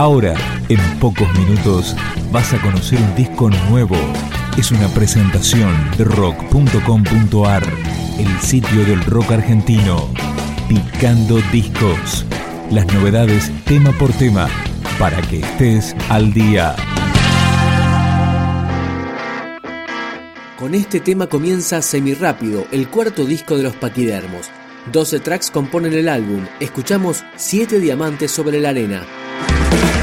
Ahora, en pocos minutos, vas a conocer un disco nuevo. Es una presentación de rock.com.ar, el sitio del rock argentino. Picando discos. Las novedades tema por tema, para que estés al día. Con este tema comienza Semirápido, el cuarto disco de los Paquidermos. 12 tracks componen el álbum. Escuchamos Siete diamantes sobre la arena. Thank you.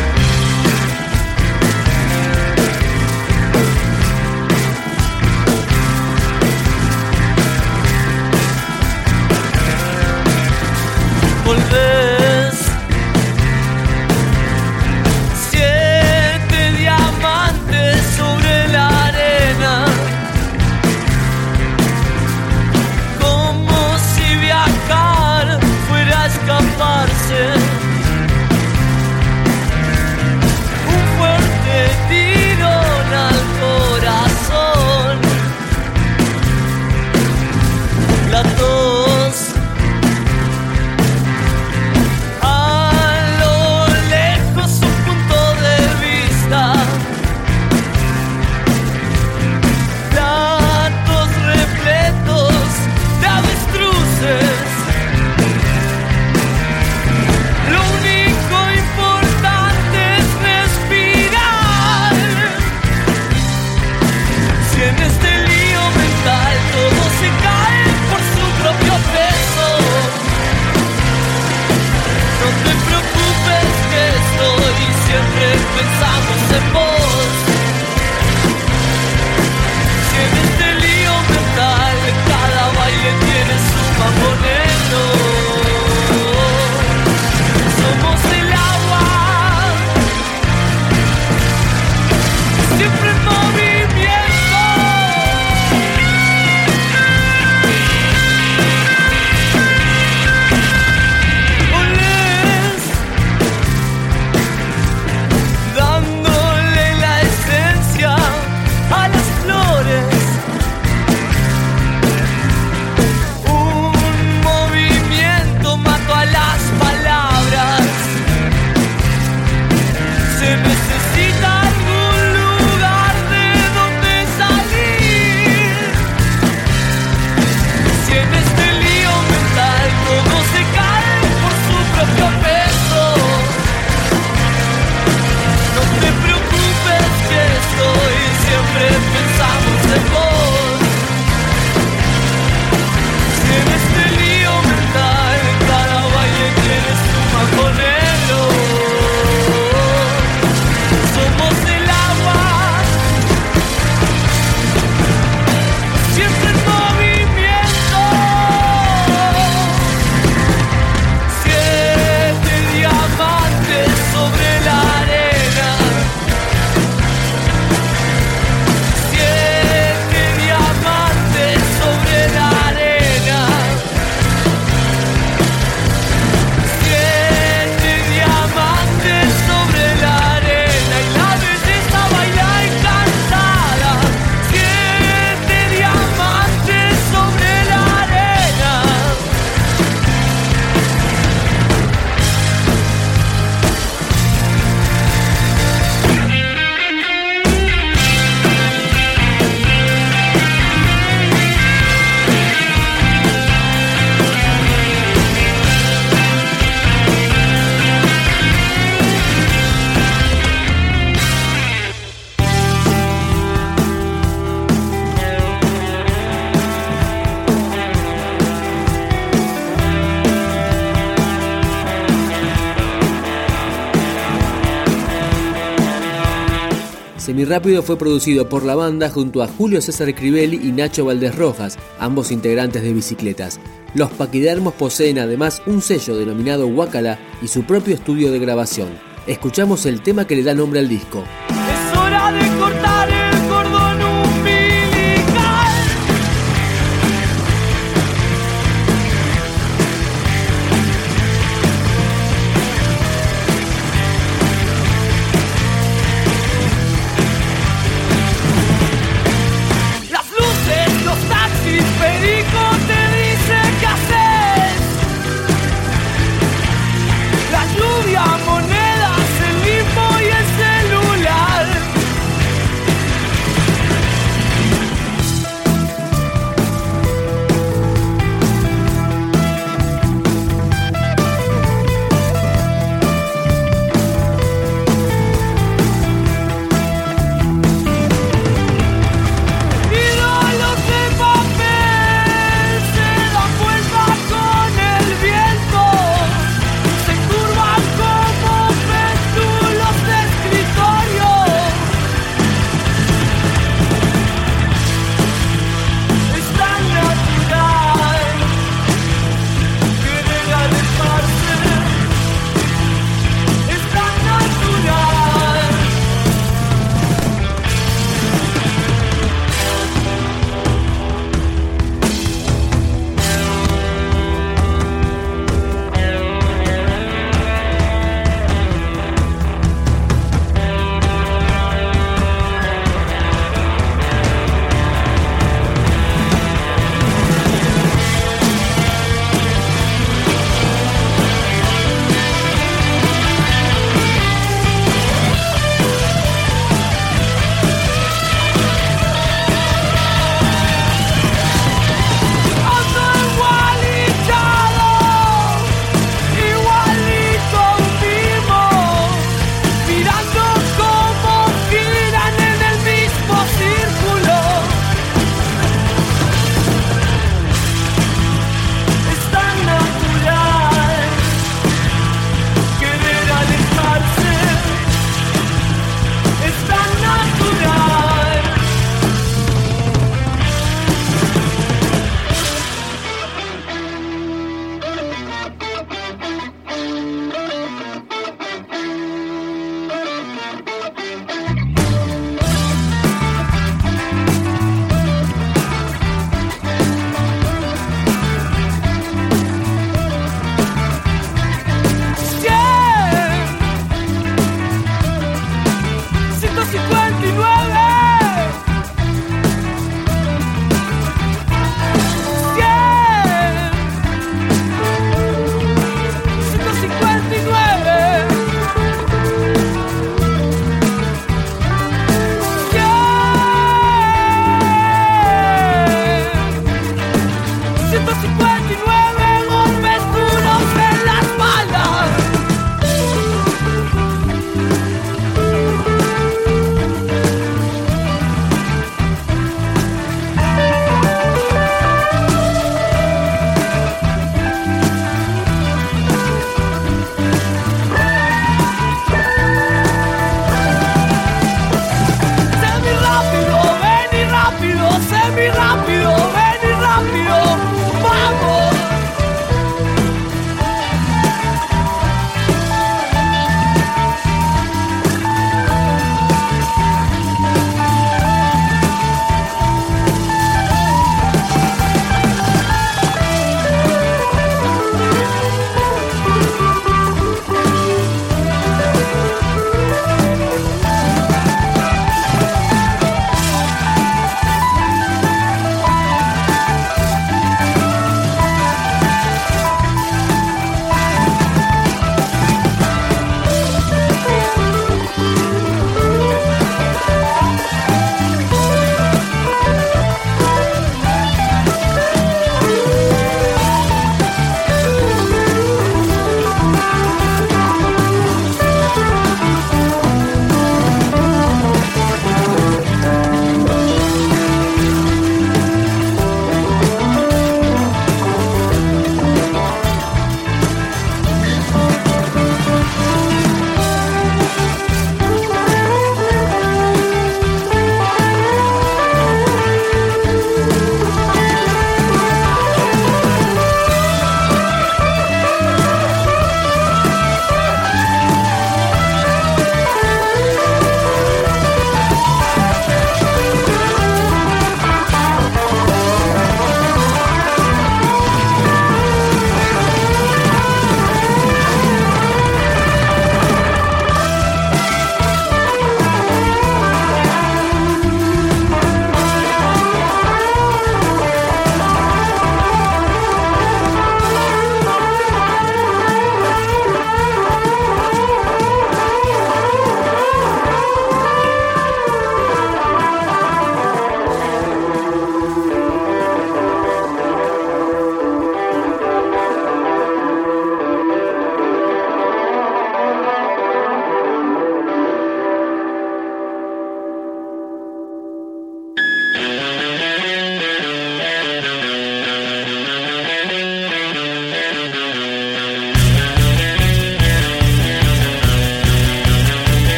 Rápido fue producido por la banda junto a Julio César Crivelli y Nacho Valdés Rojas, ambos integrantes de Bicicletas. Los paquidermos poseen además un sello denominado Wakala y su propio estudio de grabación. Escuchamos el tema que le da nombre al disco. Es hora de cortar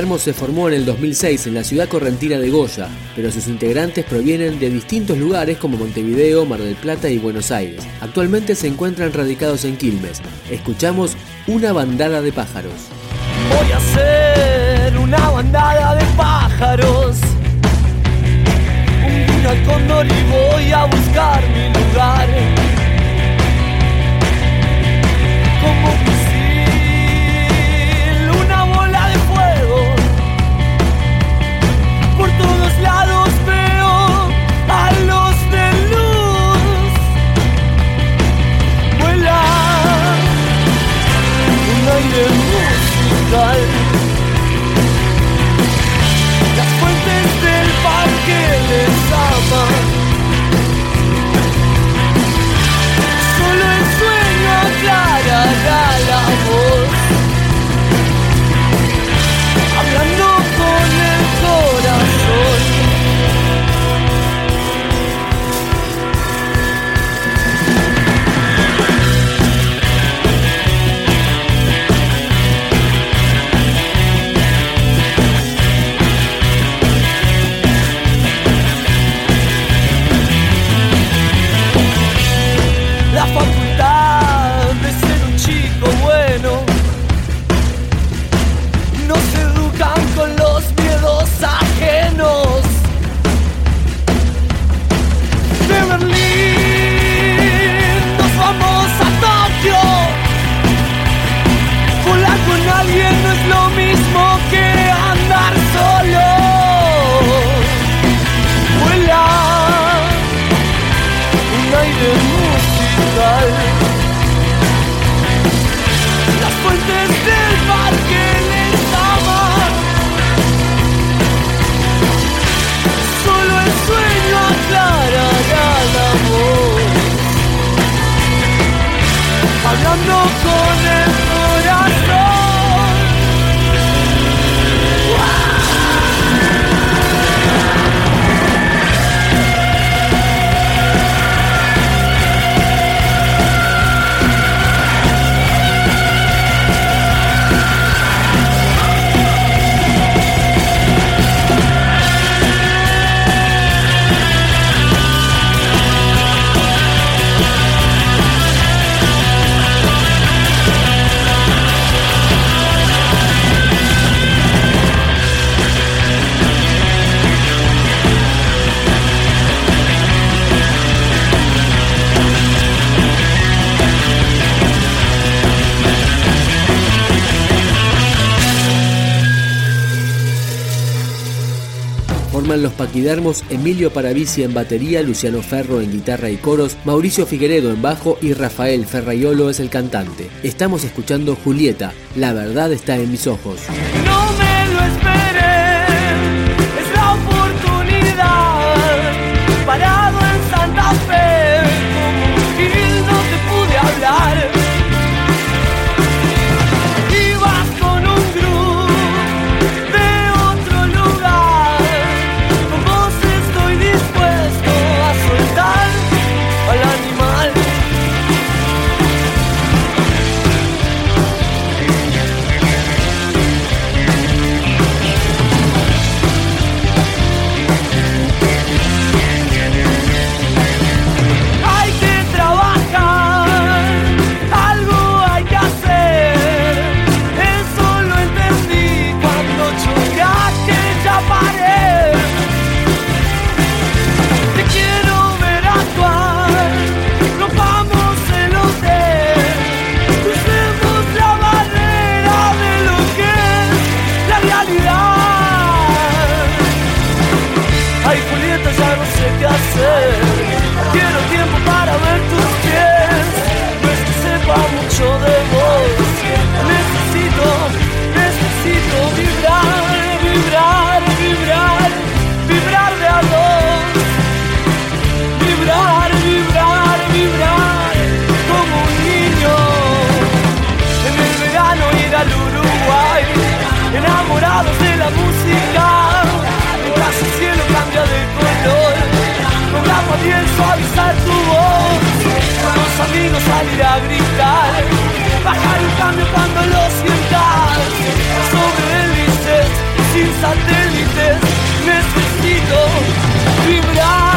Palermo se formó en el 2006 en la ciudad correntina de Goya, pero sus integrantes provienen de distintos lugares como Montevideo, Mar del Plata y Buenos Aires. Actualmente se encuentran radicados en Quilmes. Escuchamos una bandada de pájaros. Voy a ser una bandada de pájaros. Un cóndor y voy a buscar mi lugar. Como Paquidermos, Emilio Paravisi en batería, Luciano Ferro en guitarra y coros, Mauricio Figueredo en bajo y Rafael Ferraiolo es el cantante. Estamos escuchando Julieta, La verdad está en mis ojos. salir a gritar, bajar un cambio cuando lo sientas. Sobre hélices, sin satélites, necesito vibrar.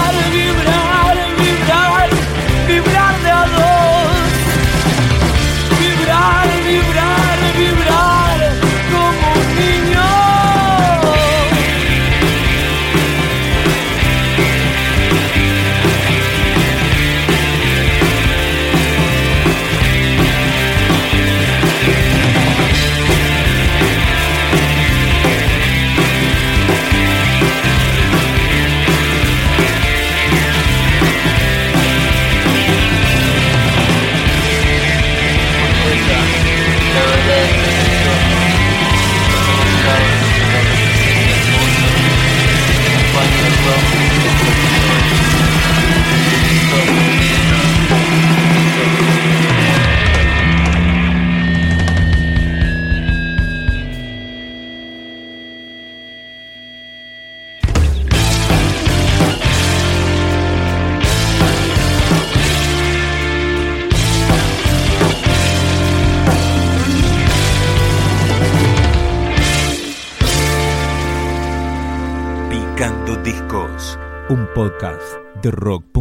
rock.com.ar.